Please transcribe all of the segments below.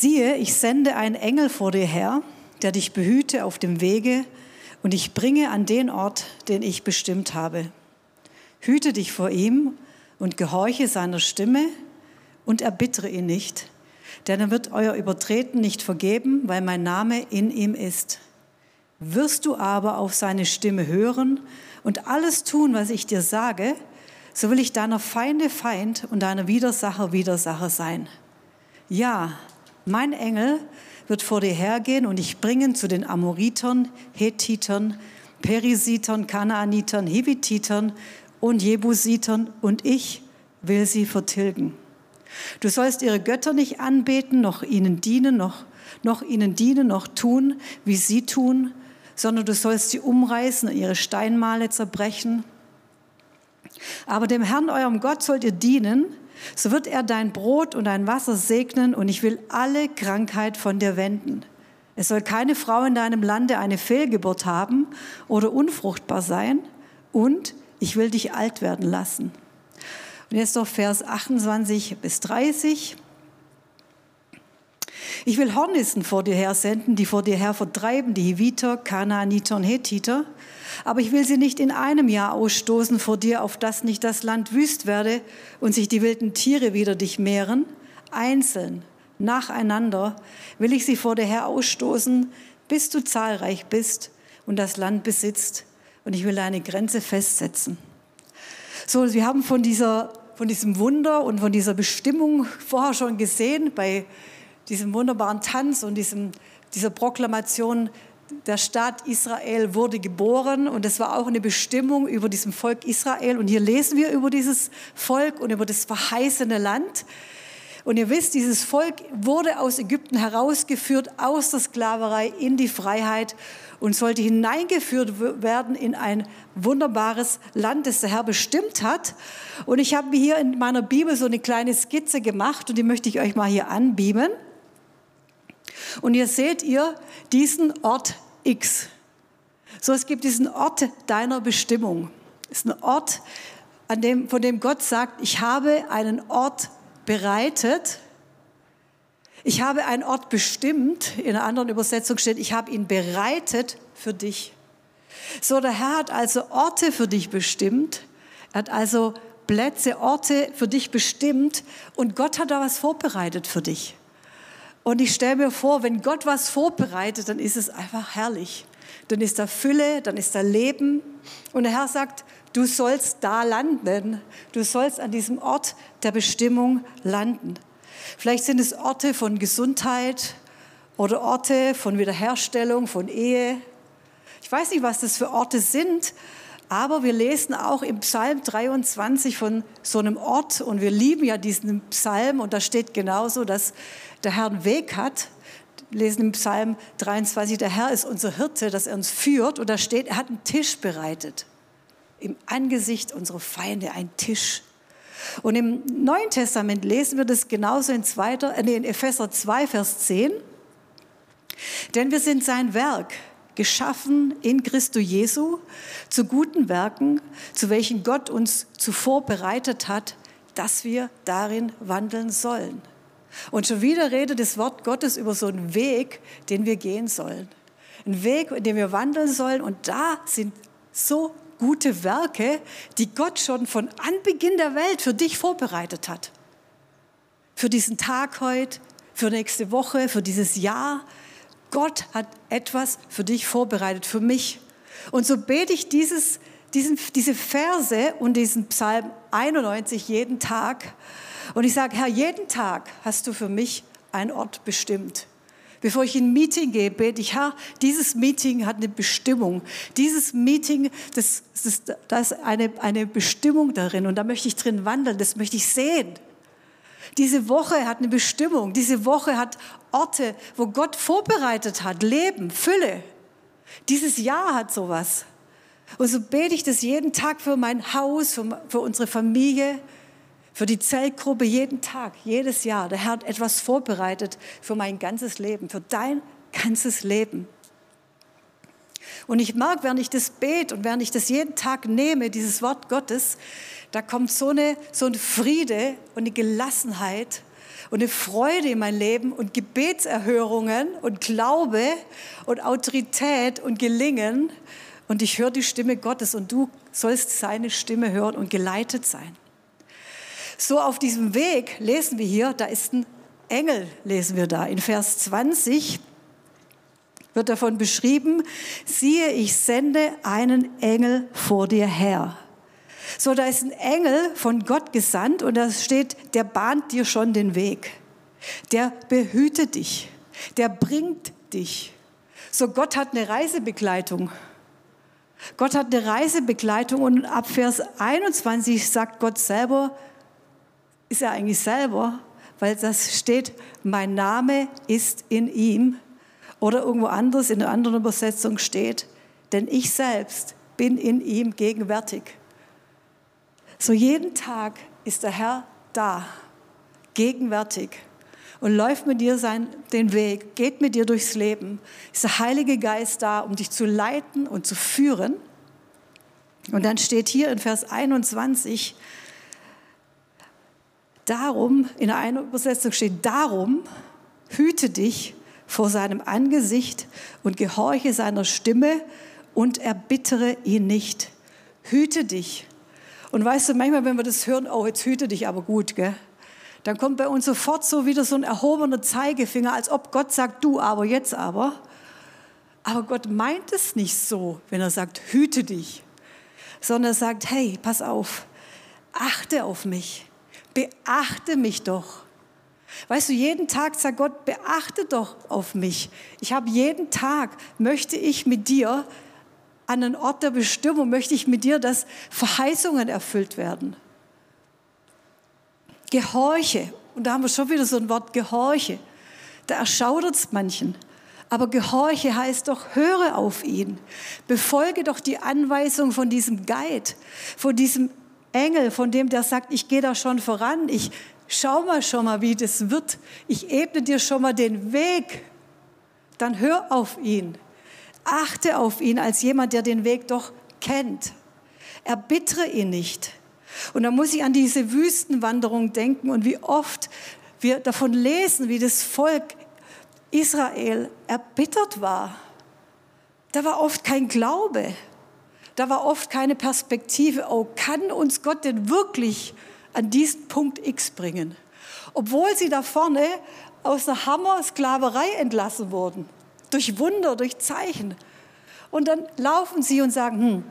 Siehe, ich sende einen Engel vor dir her, der dich behüte auf dem Wege und ich bringe an den Ort, den ich bestimmt habe. Hüte dich vor ihm und gehorche seiner Stimme und erbittere ihn nicht, denn er wird euer Übertreten nicht vergeben, weil mein Name in ihm ist. Wirst du aber auf seine Stimme hören und alles tun, was ich dir sage, so will ich deiner Feinde Feind und deiner Widersacher Widersacher sein. Ja, mein Engel wird vor dir hergehen und dich bringen zu den Amoritern, Hethitern, Perisitern, Kanaanitern, Hivititern und Jebusitern und ich will sie vertilgen. Du sollst ihre Götter nicht anbeten, noch ihnen dienen, noch, noch ihnen dienen, noch tun, wie sie tun, sondern du sollst sie umreißen und ihre Steinmale zerbrechen. Aber dem Herrn, eurem Gott, sollt ihr dienen, so wird er dein Brot und dein Wasser segnen und ich will alle Krankheit von dir wenden. Es soll keine Frau in deinem Lande eine Fehlgeburt haben oder unfruchtbar sein und ich will dich alt werden lassen. Und jetzt noch Vers 28 bis 30. Ich will Hornissen vor dir her senden, die vor dir her vertreiben, die Hiviter, Kanaaniter und Hethiter. Aber ich will sie nicht in einem Jahr ausstoßen vor dir, auf dass nicht das Land wüst werde und sich die wilden Tiere wieder dich mehren. Einzeln, nacheinander will ich sie vor dir her ausstoßen, bis du zahlreich bist und das Land besitzt. Und ich will deine Grenze festsetzen. So, wir haben von dieser von diesem Wunder und von dieser Bestimmung vorher schon gesehen bei diesem wunderbaren Tanz und diesem, dieser Proklamation, der Staat Israel wurde geboren und es war auch eine Bestimmung über diesem Volk Israel. Und hier lesen wir über dieses Volk und über das verheißene Land. Und ihr wisst, dieses Volk wurde aus Ägypten herausgeführt, aus der Sklaverei in die Freiheit und sollte hineingeführt werden in ein wunderbares Land, das der Herr bestimmt hat. Und ich habe mir hier in meiner Bibel so eine kleine Skizze gemacht und die möchte ich euch mal hier anbeamen. Und hier seht ihr diesen Ort X. So, es gibt diesen Ort deiner Bestimmung. Es ist ein Ort, an dem, von dem Gott sagt, ich habe einen Ort bereitet. Ich habe einen Ort bestimmt. In einer anderen Übersetzung steht, ich habe ihn bereitet für dich. So, der Herr hat also Orte für dich bestimmt. Er hat also Plätze, Orte für dich bestimmt. Und Gott hat da was vorbereitet für dich. Und ich stelle mir vor, wenn Gott was vorbereitet, dann ist es einfach herrlich. Dann ist da Fülle, dann ist da Leben. Und der Herr sagt, du sollst da landen. Du sollst an diesem Ort der Bestimmung landen. Vielleicht sind es Orte von Gesundheit oder Orte von Wiederherstellung, von Ehe. Ich weiß nicht, was das für Orte sind, aber wir lesen auch im Psalm 23 von so einem Ort und wir lieben ja diesen Psalm und da steht genauso, dass der Herr einen Weg hat. Wir lesen im Psalm 23, der Herr ist unser Hirte, dass er uns führt und da steht, er hat einen Tisch bereitet. Im Angesicht unserer Feinde ein Tisch. Und im Neuen Testament lesen wir das genauso in, zweiter, äh, in Epheser 2, Vers 10. Denn wir sind sein Werk, geschaffen in Christo Jesu zu guten Werken, zu welchen Gott uns zuvor bereitet hat, dass wir darin wandeln sollen. Und schon wieder redet das Wort Gottes über so einen Weg, den wir gehen sollen. Ein Weg, in dem wir wandeln sollen. Und da sind so gute Werke, die Gott schon von Anbeginn der Welt für dich vorbereitet hat. Für diesen Tag heute, für nächste Woche, für dieses Jahr, Gott hat etwas für dich vorbereitet, für mich. Und so bete ich dieses, diesen, diese Verse und diesen Psalm 91 jeden Tag. Und ich sage, Herr, jeden Tag hast du für mich einen Ort bestimmt. Bevor ich in ein Meeting gehe, bete ich, Herr, dieses Meeting hat eine Bestimmung. Dieses Meeting, das, das, da ist eine, eine Bestimmung darin und da möchte ich drin wandeln, das möchte ich sehen. Diese Woche hat eine Bestimmung. Diese Woche hat Orte, wo Gott vorbereitet hat, Leben, Fülle. Dieses Jahr hat sowas. Und so bete ich das jeden Tag für mein Haus, für, für unsere Familie, für die Zellgruppe, jeden Tag, jedes Jahr. Der Herr hat etwas vorbereitet für mein ganzes Leben, für dein ganzes Leben. Und ich mag, während ich das bete und während ich das jeden Tag nehme, dieses Wort Gottes, da kommt so, eine, so ein Friede und eine Gelassenheit und eine Freude in mein Leben und Gebetserhörungen und Glaube und Autorität und Gelingen. Und ich höre die Stimme Gottes und du sollst seine Stimme hören und geleitet sein. So auf diesem Weg lesen wir hier, da ist ein Engel, lesen wir da in Vers 20 wird davon beschrieben, siehe, ich sende einen Engel vor dir her. So, da ist ein Engel von Gott gesandt und da steht, der bahnt dir schon den Weg. Der behütet dich. Der bringt dich. So, Gott hat eine Reisebegleitung. Gott hat eine Reisebegleitung und ab Vers 21 sagt Gott selber, ist er eigentlich selber, weil das steht, mein Name ist in ihm. Oder irgendwo anders in einer anderen Übersetzung steht, denn ich selbst bin in ihm gegenwärtig. So jeden Tag ist der Herr da, gegenwärtig und läuft mit dir sein, den Weg, geht mit dir durchs Leben. Ist der Heilige Geist da, um dich zu leiten und zu führen. Und dann steht hier in Vers 21, darum, in einer Übersetzung steht, darum hüte dich vor seinem Angesicht und gehorche seiner Stimme und erbittere ihn nicht. Hüte dich und weißt du, manchmal, wenn wir das hören, oh, jetzt hüte dich aber gut, gell? dann kommt bei uns sofort so wieder so ein erhobener Zeigefinger, als ob Gott sagt, du aber, jetzt aber. Aber Gott meint es nicht so, wenn er sagt, hüte dich, sondern er sagt, hey, pass auf, achte auf mich, beachte mich doch. Weißt du, jeden Tag sagt Gott, beachte doch auf mich. Ich habe jeden Tag, möchte ich mit dir an einen Ort der Bestimmung möchte ich mit dir, dass Verheißungen erfüllt werden. Gehorche. Und da haben wir schon wieder so ein Wort, Gehorche. Da erschaudert es manchen. Aber Gehorche heißt doch, höre auf ihn. Befolge doch die Anweisung von diesem Guide, von diesem Engel, von dem der sagt, ich gehe da schon voran. Ich schau mal schon mal, wie das wird. Ich ebne dir schon mal den Weg. Dann hör auf ihn. Achte auf ihn als jemand, der den Weg doch kennt. Erbittere ihn nicht. Und da muss ich an diese Wüstenwanderung denken und wie oft wir davon lesen, wie das Volk Israel erbittert war. Da war oft kein Glaube. Da war oft keine Perspektive. Oh, kann uns Gott denn wirklich an diesen Punkt X bringen? Obwohl sie da vorne aus einer Hammer-Sklaverei entlassen wurden durch Wunder, durch Zeichen. Und dann laufen sie und sagen, hm,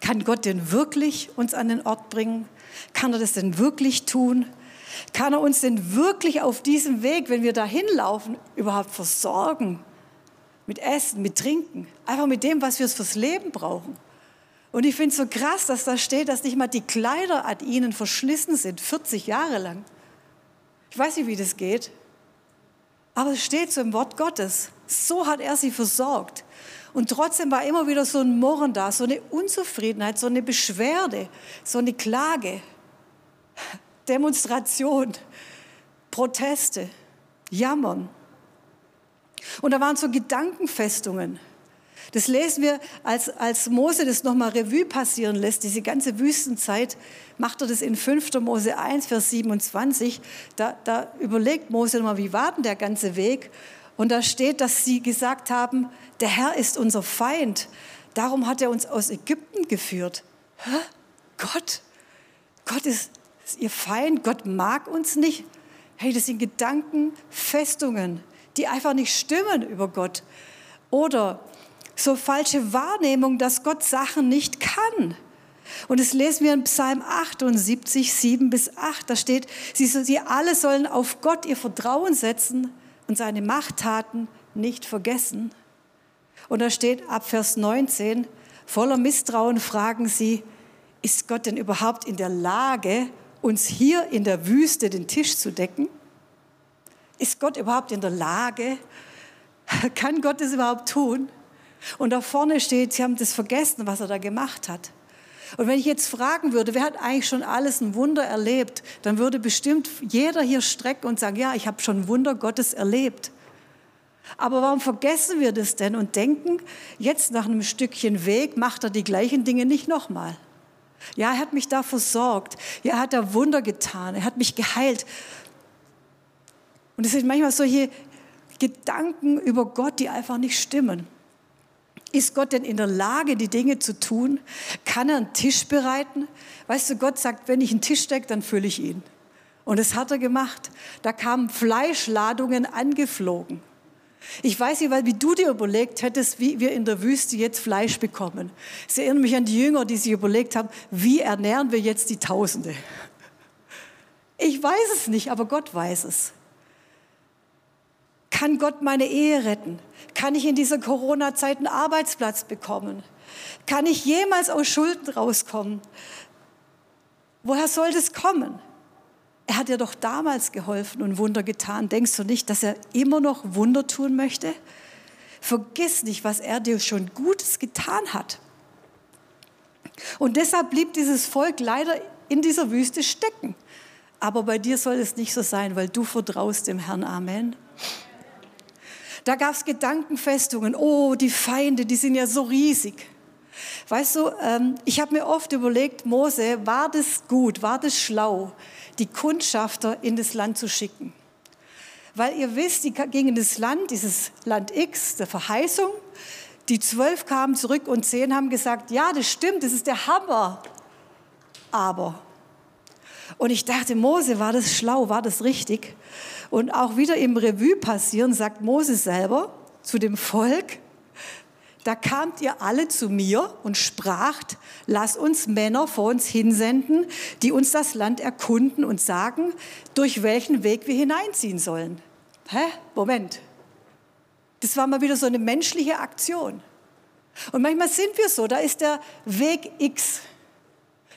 kann Gott denn wirklich uns an den Ort bringen? Kann er das denn wirklich tun? Kann er uns denn wirklich auf diesem Weg, wenn wir dahin laufen, überhaupt versorgen? Mit Essen, mit Trinken, einfach mit dem, was wir fürs Leben brauchen. Und ich finde es so krass, dass da steht, dass nicht mal die Kleider an ihnen verschlissen sind, 40 Jahre lang. Ich weiß nicht, wie das geht. Aber es steht so im Wort Gottes. So hat er sie versorgt. Und trotzdem war immer wieder so ein Murren da, so eine Unzufriedenheit, so eine Beschwerde, so eine Klage, Demonstration, Proteste, Jammern. Und da waren so Gedankenfestungen. Das lesen wir, als, als Mose das nochmal Revue passieren lässt, diese ganze Wüstenzeit, macht er das in 5. Mose 1, Vers 27. Da, da überlegt Mose nochmal, wie war denn der ganze Weg? Und da steht, dass sie gesagt haben, der Herr ist unser Feind. Darum hat er uns aus Ägypten geführt. Hä? Gott? Gott ist, ist ihr Feind? Gott mag uns nicht? Hey, das sind Gedankenfestungen, die einfach nicht stimmen über Gott. Oder so falsche Wahrnehmung, dass Gott Sachen nicht kann. Und das lesen wir in Psalm 78, 7 bis 8. Da steht, sie, sie alle sollen auf Gott ihr Vertrauen setzen und seine Machttaten nicht vergessen. Und da steht ab Vers 19, voller Misstrauen fragen sie, ist Gott denn überhaupt in der Lage, uns hier in der Wüste den Tisch zu decken? Ist Gott überhaupt in der Lage? Kann Gott es überhaupt tun? Und da vorne steht, sie haben das vergessen, was er da gemacht hat. Und wenn ich jetzt fragen würde, wer hat eigentlich schon alles ein Wunder erlebt, dann würde bestimmt jeder hier strecken und sagen, ja, ich habe schon Wunder Gottes erlebt. Aber warum vergessen wir das denn und denken, jetzt nach einem Stückchen Weg macht er die gleichen Dinge nicht nochmal? Ja, er hat mich da versorgt. Ja, er hat da Wunder getan. Er hat mich geheilt. Und es sind manchmal solche Gedanken über Gott, die einfach nicht stimmen. Ist Gott denn in der Lage, die Dinge zu tun? Kann er einen Tisch bereiten? Weißt du, Gott sagt, wenn ich einen Tisch decke, dann fülle ich ihn. Und das hat er gemacht. Da kamen Fleischladungen angeflogen. Ich weiß nicht, wie du dir überlegt hättest, wie wir in der Wüste jetzt Fleisch bekommen. Es erinnert mich an die Jünger, die sich überlegt haben, wie ernähren wir jetzt die Tausende? Ich weiß es nicht, aber Gott weiß es. Kann Gott meine Ehe retten? Kann ich in dieser Corona-Zeit einen Arbeitsplatz bekommen? Kann ich jemals aus Schulden rauskommen? Woher soll das kommen? Er hat dir doch damals geholfen und Wunder getan. Denkst du nicht, dass er immer noch Wunder tun möchte? Vergiss nicht, was er dir schon Gutes getan hat. Und deshalb blieb dieses Volk leider in dieser Wüste stecken. Aber bei dir soll es nicht so sein, weil du vertraust dem Herrn. Amen. Da gab es Gedankenfestungen. Oh, die Feinde, die sind ja so riesig. Weißt du, ähm, ich habe mir oft überlegt, Mose, war das gut, war das schlau, die Kundschafter in das Land zu schicken. Weil ihr wisst, die gingen in das Land, dieses Land X, der Verheißung. Die zwölf kamen zurück und zehn haben gesagt, ja, das stimmt, das ist der Hammer. Aber. Und ich dachte, Mose, war das schlau, war das richtig? Und auch wieder im Revue passieren, sagt Mose selber zu dem Volk, da kamt ihr alle zu mir und spracht, lass uns Männer vor uns hinsenden, die uns das Land erkunden und sagen, durch welchen Weg wir hineinziehen sollen. Hä? Moment. Das war mal wieder so eine menschliche Aktion. Und manchmal sind wir so, da ist der Weg X,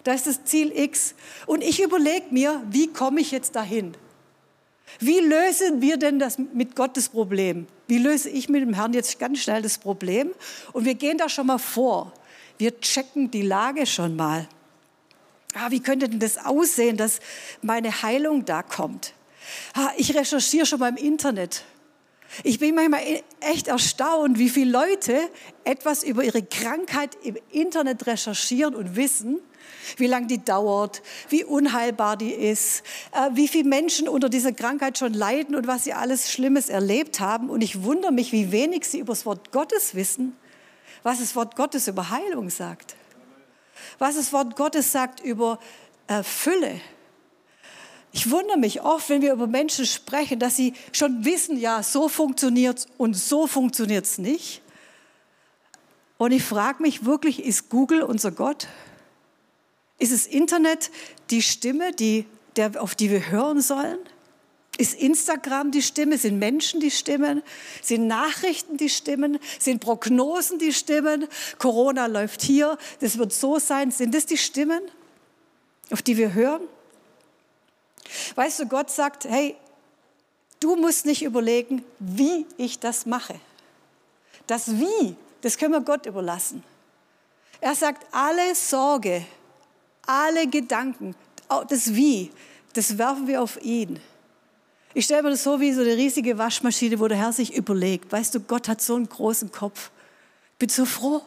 da ist das Ziel X. Und ich überlege mir, wie komme ich jetzt dahin? Wie lösen wir denn das mit Gottes Problem? Wie löse ich mit dem Herrn jetzt ganz schnell das Problem? Und wir gehen da schon mal vor. Wir checken die Lage schon mal. Ah, wie könnte denn das aussehen, dass meine Heilung da kommt? Ah, ich recherchiere schon mal im Internet. Ich bin manchmal e-, echt erstaunt, wie viele Leute etwas über ihre Krankheit im Internet recherchieren und wissen wie lange die dauert, wie unheilbar die ist, äh, wie viele Menschen unter dieser Krankheit schon leiden und was sie alles Schlimmes erlebt haben. Und ich wundere mich, wie wenig sie über das Wort Gottes wissen, was das Wort Gottes über Heilung sagt, was das Wort Gottes sagt über Fülle. Ich wundere mich oft, wenn wir über Menschen sprechen, dass sie schon wissen, ja, so funktioniert und so funktioniert es nicht. Und ich frage mich wirklich, ist Google unser Gott? Ist das Internet die Stimme, die, der, auf die wir hören sollen? Ist Instagram die Stimme? Sind Menschen die Stimmen? Sind Nachrichten die Stimmen? Sind Prognosen die Stimmen? Corona läuft hier, das wird so sein. Sind das die Stimmen, auf die wir hören? Weißt du, Gott sagt, hey, du musst nicht überlegen, wie ich das mache. Das Wie, das können wir Gott überlassen. Er sagt, alle Sorge alle Gedanken, das Wie, das werfen wir auf ihn. Ich stelle mir das so wie so eine riesige Waschmaschine, wo der Herr sich überlegt. Weißt du, Gott hat so einen großen Kopf. Ich bin so froh.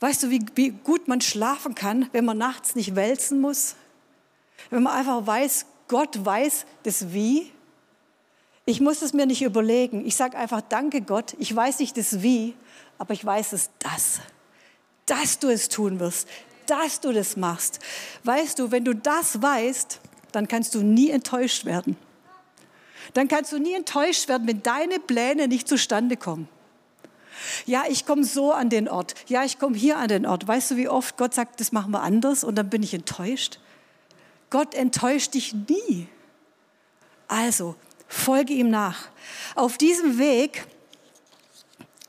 Weißt du, wie, wie gut man schlafen kann, wenn man nachts nicht wälzen muss? Wenn man einfach weiß, Gott weiß das Wie. Ich muss es mir nicht überlegen. Ich sage einfach, danke Gott. Ich weiß nicht das Wie, aber ich weiß es das. Dass du es tun wirst dass du das machst. Weißt du, wenn du das weißt, dann kannst du nie enttäuscht werden. Dann kannst du nie enttäuscht werden, wenn deine Pläne nicht zustande kommen. Ja, ich komme so an den Ort. Ja, ich komme hier an den Ort. Weißt du, wie oft Gott sagt, das machen wir anders und dann bin ich enttäuscht? Gott enttäuscht dich nie. Also, folge ihm nach. Auf diesem Weg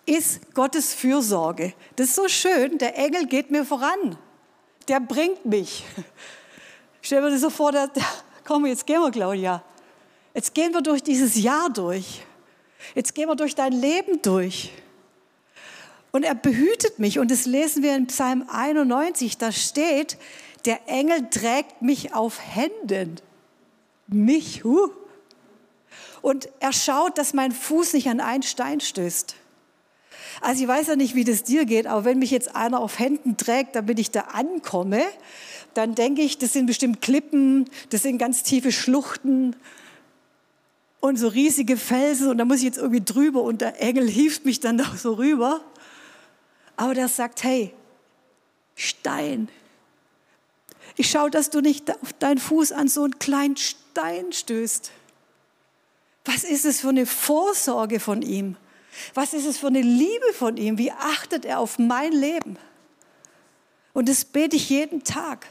ist Gottes Fürsorge. Das ist so schön, der Engel geht mir voran der bringt mich. Stell mir das so vor, der, komm, jetzt gehen wir, Claudia. Jetzt gehen wir durch dieses Jahr durch. Jetzt gehen wir durch dein Leben durch. Und er behütet mich. Und das lesen wir in Psalm 91. Da steht, der Engel trägt mich auf Händen. Mich, huh. Und er schaut, dass mein Fuß nicht an einen Stein stößt. Also ich weiß ja nicht, wie das dir geht, aber wenn mich jetzt einer auf Händen trägt, damit ich da ankomme, dann denke ich, das sind bestimmt Klippen, das sind ganz tiefe Schluchten. und so riesige Felsen und da muss ich jetzt irgendwie drüber und der Engel hieft mich dann da so rüber. Aber der sagt, hey, Stein, ich schaue, dass du nicht auf deinen Fuß an so einen kleinen Stein stößt. Was ist es für eine Vorsorge von ihm? Was ist es für eine Liebe von ihm? Wie achtet er auf mein Leben? Und das bete ich jeden Tag.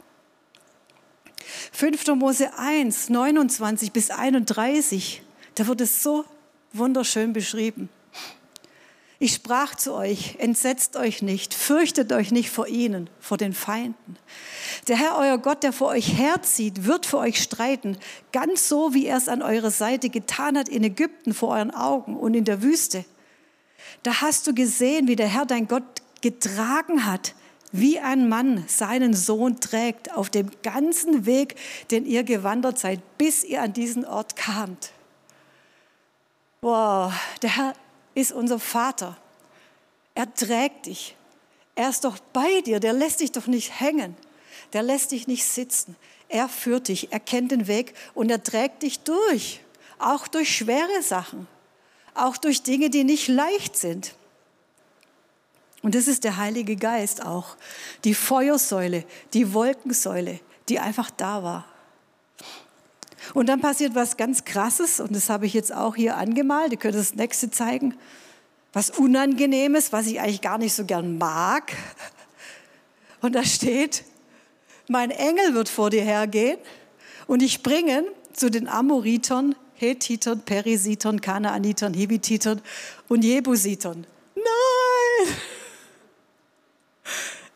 5. Mose 1, 29 bis 31, da wird es so wunderschön beschrieben. Ich sprach zu euch, entsetzt euch nicht, fürchtet euch nicht vor ihnen, vor den Feinden. Der Herr, euer Gott, der vor euch herzieht, wird für euch streiten, ganz so, wie er es an eurer Seite getan hat in Ägypten vor euren Augen und in der Wüste. Da hast du gesehen, wie der Herr dein Gott getragen hat, wie ein Mann seinen Sohn trägt auf dem ganzen Weg, den ihr gewandert seid, bis ihr an diesen Ort kamt. Wow, der Herr ist unser Vater. Er trägt dich. Er ist doch bei dir. Der lässt dich doch nicht hängen. Der lässt dich nicht sitzen. Er führt dich. Er kennt den Weg und er trägt dich durch. Auch durch schwere Sachen. Auch durch Dinge, die nicht leicht sind. Und das ist der Heilige Geist auch. Die Feuersäule, die Wolkensäule, die einfach da war. Und dann passiert was ganz Krasses, und das habe ich jetzt auch hier angemalt. Ihr könnt das nächste zeigen. Was Unangenehmes, was ich eigentlich gar nicht so gern mag. Und da steht, mein Engel wird vor dir hergehen und ich bringen zu den Amoritern, Hethitern, Perisitern, Kanaanitern, Hibititern und Jebusitern. Nein!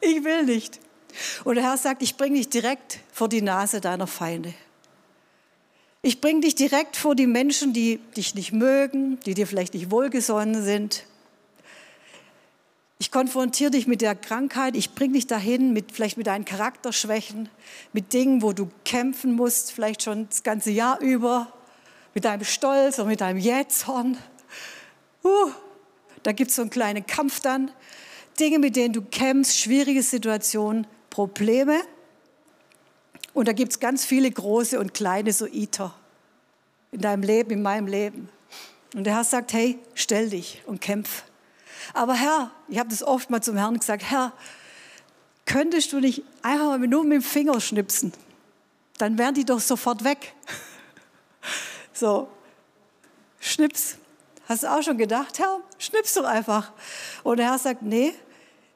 Ich will nicht. Und der Herr sagt, ich bringe dich direkt vor die Nase deiner Feinde. Ich bringe dich direkt vor die Menschen, die dich nicht mögen, die dir vielleicht nicht wohlgesonnen sind. Ich konfrontiere dich mit der Krankheit, ich bringe dich dahin, mit, vielleicht mit deinen Charakterschwächen, mit Dingen, wo du kämpfen musst, vielleicht schon das ganze Jahr über, mit deinem Stolz und mit deinem Jähzorn. Uh, da gibt es so einen kleinen Kampf dann. Dinge, mit denen du kämpfst, schwierige Situationen, Probleme. Und da gibt es ganz viele große und kleine so Iter in deinem Leben, in meinem Leben. Und der Herr sagt, hey, stell dich und kämpf. Aber Herr, ich habe das oft mal zum Herrn gesagt, Herr, könntest du nicht einfach mal nur mit dem Finger schnipsen? Dann wären die doch sofort weg. So, schnips. Hast du auch schon gedacht, Herr, schnips doch einfach. Und der Herr sagt, nee,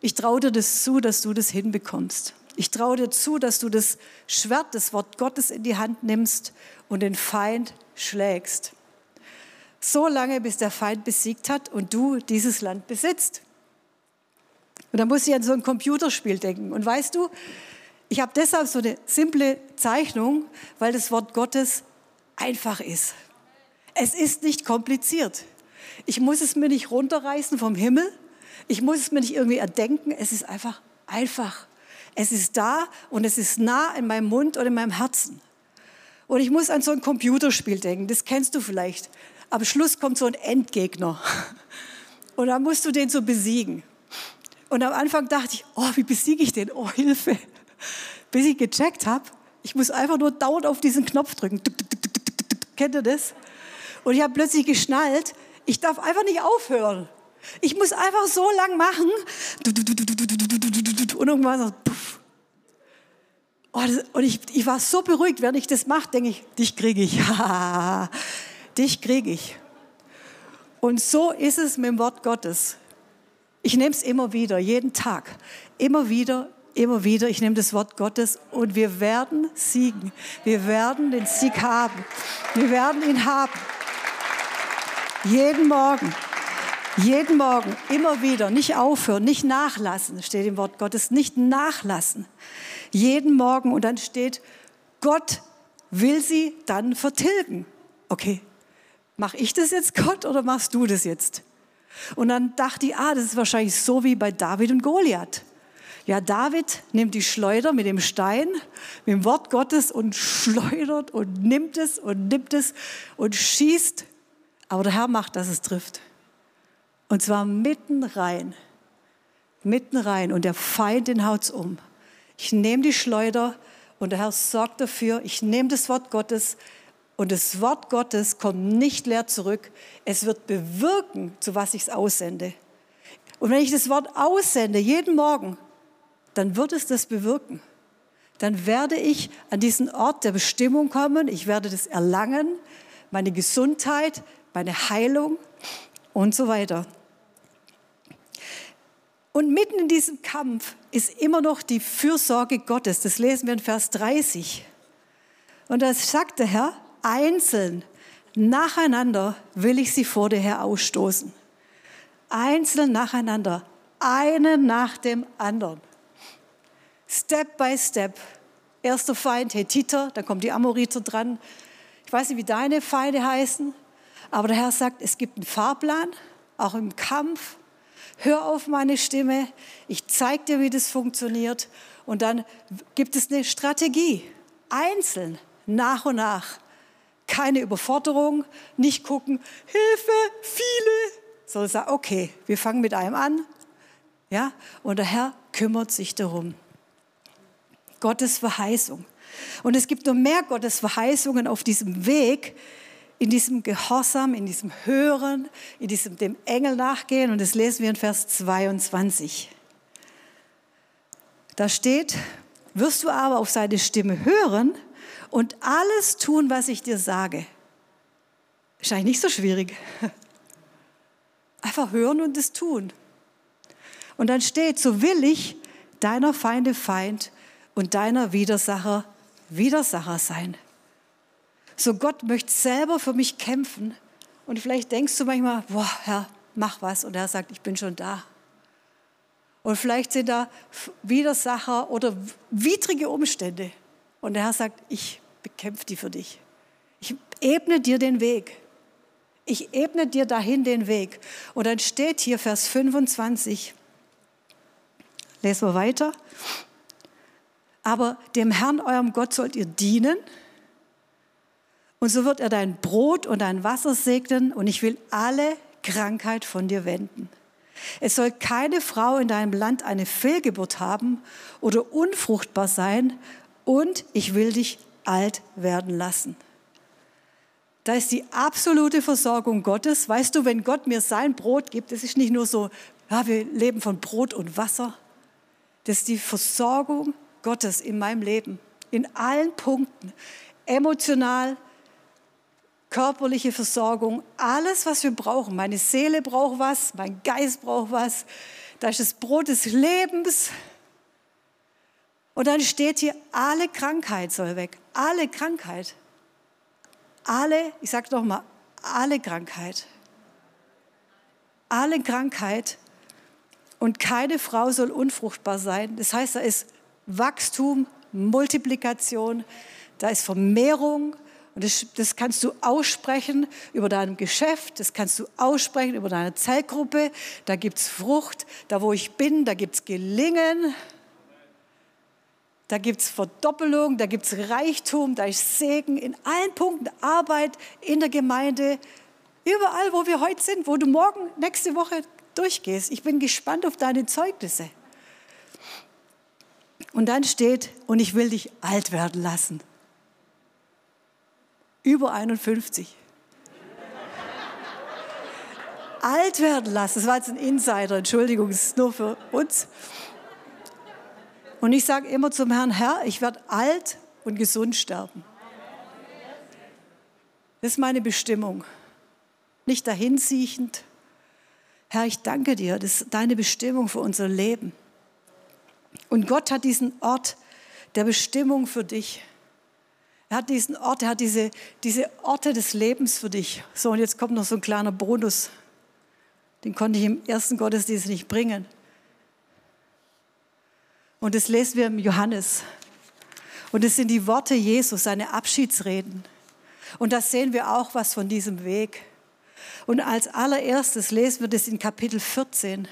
ich traue dir das zu, dass du das hinbekommst. Ich traue dir zu, dass du das Schwert, das Wort Gottes in die Hand nimmst und den Feind schlägst. So lange, bis der Feind besiegt hat und du dieses Land besitzt. Und da muss ich an so ein Computerspiel denken. Und weißt du, ich habe deshalb so eine simple Zeichnung, weil das Wort Gottes einfach ist. Es ist nicht kompliziert. Ich muss es mir nicht runterreißen vom Himmel. Ich muss es mir nicht irgendwie erdenken. Es ist einfach einfach. Es ist da und es ist nah in meinem Mund und in meinem Herzen. Und ich muss an so ein Computerspiel denken, das kennst du vielleicht. Am Schluss kommt so ein Endgegner. Und dann musst du den so besiegen. Und am Anfang dachte ich, oh, wie besiege ich den? Oh, Hilfe. Bis ich gecheckt habe, ich muss einfach nur dauernd auf diesen Knopf drücken. Kennt ihr das? Und ich habe plötzlich geschnallt, ich darf einfach nicht aufhören. Ich muss einfach so lang machen. Und irgendwann so, puff. Oh, und ich, ich war so beruhigt, während ich das mache, denke ich, dich kriege ich. dich kriege ich. Und so ist es mit dem Wort Gottes. Ich nehme es immer wieder, jeden Tag. Immer wieder, immer wieder. Ich nehme das Wort Gottes und wir werden siegen. Wir werden den Sieg haben. Wir werden ihn haben. Jeden Morgen. Jeden Morgen, immer wieder, nicht aufhören, nicht nachlassen, steht im Wort Gottes, nicht nachlassen. Jeden Morgen und dann steht, Gott will sie dann vertilgen. Okay, mache ich das jetzt Gott oder machst du das jetzt? Und dann dachte ich, ah, das ist wahrscheinlich so wie bei David und Goliath. Ja, David nimmt die Schleuder mit dem Stein, mit dem Wort Gottes und schleudert und nimmt es und nimmt es und schießt. Aber der Herr macht, dass es trifft. Und zwar mitten rein. Mitten rein. Und der Feind, den haut's um. Ich nehme die Schleuder und der Herr sorgt dafür. Ich nehme das Wort Gottes Und das Wort Gottes kommt nicht leer zurück. Es wird bewirken, zu was ich es aussende. Und wenn ich das Wort aussende, jeden Morgen, dann wird es das bewirken. Dann werde ich an diesen Ort der Bestimmung kommen. Ich werde das erlangen. Meine Gesundheit, meine Heilung und so weiter. Und mitten in diesem Kampf ist immer noch die Fürsorge Gottes. Das lesen wir in Vers 30. Und da sagt der Herr, einzeln, nacheinander will ich sie vor dir her ausstoßen. Einzeln nacheinander, einen nach dem anderen. Step by Step. Erster Feind Hethiter, dann kommt die Amoriter dran. Ich weiß nicht, wie deine Feinde heißen, aber der Herr sagt, es gibt einen Fahrplan, auch im Kampf. Hör auf meine Stimme, ich zeige dir, wie das funktioniert. Und dann gibt es eine Strategie, einzeln, nach und nach. Keine Überforderung, nicht gucken, Hilfe, viele, sondern sagen, okay, wir fangen mit einem an. Ja, und der Herr kümmert sich darum. Gottes Verheißung. Und es gibt noch mehr Gottes Verheißungen auf diesem Weg, in diesem Gehorsam, in diesem Hören, in diesem dem Engel nachgehen. Und das lesen wir in Vers 22. Da steht, wirst du aber auf seine Stimme hören und alles tun, was ich dir sage. Ist eigentlich nicht so schwierig. Einfach hören und es tun. Und dann steht, so will ich deiner Feinde Feind und deiner Widersacher Widersacher sein. So Gott möchte selber für mich kämpfen. Und vielleicht denkst du manchmal, boah, Herr, mach was. Und er sagt, ich bin schon da. Und vielleicht sind da Widersacher oder widrige Umstände. Und der Herr sagt, ich bekämpfe die für dich. Ich ebne dir den Weg. Ich ebne dir dahin den Weg. Und dann steht hier Vers 25. Lesen wir weiter. Aber dem Herrn, eurem Gott, sollt ihr dienen. Und so wird er dein Brot und dein Wasser segnen. Und ich will alle Krankheit von dir wenden. Es soll keine Frau in deinem Land eine Fehlgeburt haben oder unfruchtbar sein. Und ich will dich alt werden lassen. Da ist die absolute Versorgung Gottes. Weißt du, wenn Gott mir sein Brot gibt, das ist nicht nur so, ja, wir leben von Brot und Wasser. Das ist die Versorgung Gottes in meinem Leben, in allen Punkten, emotional, körperliche Versorgung, alles, was wir brauchen. Meine Seele braucht was, mein Geist braucht was. Da ist das Brot des Lebens. Und dann steht hier, alle Krankheit soll weg. Alle Krankheit. Alle, ich sage noch mal, alle Krankheit. Alle Krankheit. Und keine Frau soll unfruchtbar sein. Das heißt, da ist Wachstum, Multiplikation, da ist Vermehrung. Und das, das, kannst du aussprechen über deinem Geschäft, das kannst du aussprechen über deine Zellgruppe. Da gibt es Frucht, da wo ich bin, da gibt es Gelingen, da gibt es Verdoppelung, da gibt es Reichtum, da ist Segen in allen Punkten, Arbeit in der Gemeinde, überall, wo wir heute sind, wo du morgen, nächste Woche durchgehst. Ich bin gespannt auf deine Zeugnisse. Und dann steht, und ich will dich alt werden lassen. Über 51. alt werden lassen. Das war jetzt ein Insider, Entschuldigung, das ist nur für uns. Und ich sage immer zum Herrn, Herr, ich werde alt und gesund sterben. Das ist meine Bestimmung. Nicht dahinsiechend. Herr, ich danke dir, das ist deine Bestimmung für unser Leben. Und Gott hat diesen Ort der Bestimmung für dich. Er hat diesen Ort, er hat diese, diese Orte des Lebens für dich. So, und jetzt kommt noch so ein kleiner Bonus. Den konnte ich im ersten Gottesdienst nicht bringen. Und das lesen wir im Johannes. Und es sind die Worte Jesus, seine Abschiedsreden. Und da sehen wir auch was von diesem Weg. Und als allererstes lesen wir das in Kapitel 14.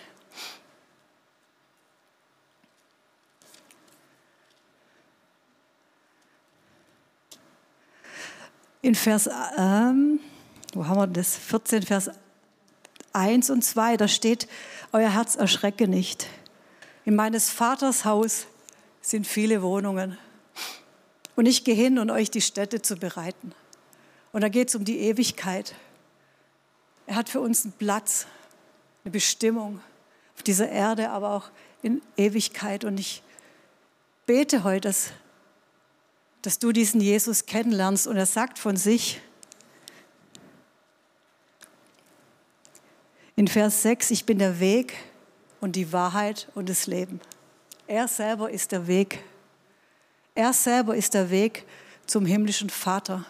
in Vers, ähm, wo haben wir das? 14, Vers 1 und 2, da steht, euer Herz erschrecke nicht. In meines Vaters Haus sind viele Wohnungen. Und ich gehe hin, um euch die Städte zu bereiten. Und da geht es um die Ewigkeit. Er hat für uns einen Platz, eine Bestimmung auf dieser Erde, aber auch in Ewigkeit. Und ich bete heute, dass, dass du diesen Jesus kennenlernst. Und er sagt von sich in Vers 6, ich bin der Weg und die Wahrheit und das Leben. Er selber ist der Weg. Er selber ist der Weg zum himmlischen Vater.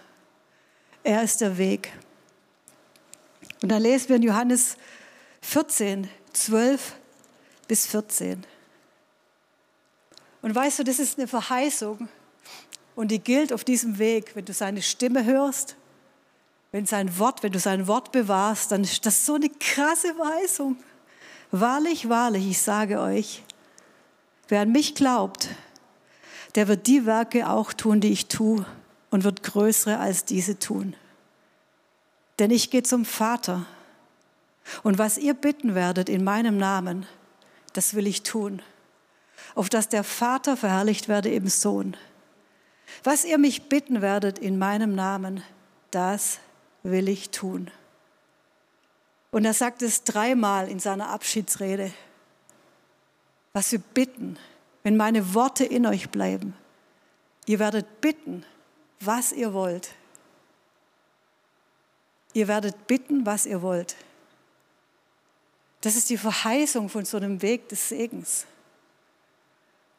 Er ist der Weg. Und dann lesen wir in Johannes 14, 12 bis 14. Und weißt du, das ist eine Verheißung und die gilt auf diesem Weg. Wenn du seine Stimme hörst, wenn sein Wort, wenn du sein Wort bewahrst, dann ist das so eine krasse Verheißung. Wahrlich, wahrlich, ich sage euch, wer an mich glaubt, der wird die Werke auch tun, die ich tue und wird größere als diese tun. Denn ich gehe zum Vater und was ihr bitten werdet in meinem Namen, das will ich tun, auf dass der Vater verherrlicht werde im Sohn. Was ihr mich bitten werdet in meinem Namen, das will ich tun. Und er sagt es dreimal in seiner Abschiedsrede. Was wir bitten, wenn meine Worte in euch bleiben. Ihr werdet bitten, was ihr wollt. Ihr werdet bitten, was ihr wollt. Das ist die Verheißung von so einem Weg des Segens.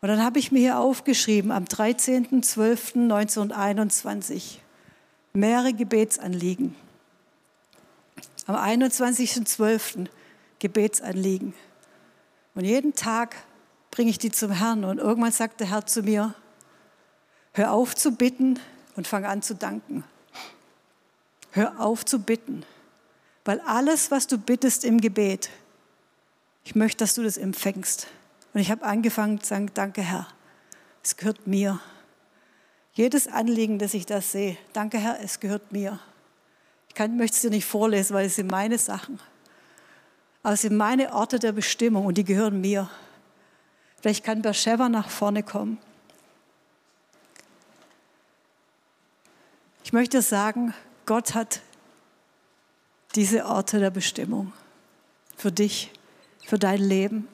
Und dann habe ich mir hier aufgeschrieben, am 13.12.1921, mehrere Gebetsanliegen. Am 21.12. Gebetsanliegen. Und jeden Tag bringe ich die zum Herrn. Und irgendwann sagt der Herr zu mir, hör auf zu bitten und fang an zu danken. Hör auf zu bitten, weil alles, was du bittest im Gebet, ich möchte, dass du das empfängst. Und ich habe angefangen zu sagen, danke Herr, es gehört mir. Jedes Anliegen, das ich da sehe, danke Herr, es gehört mir. Ich kann, möchte es dir nicht vorlesen, weil es sind meine Sachen. Aber es sind meine Orte der Bestimmung und die gehören mir. Vielleicht kann Beersheba nach vorne kommen. Ich möchte sagen, Gott hat diese Orte der Bestimmung für dich für dein Leben.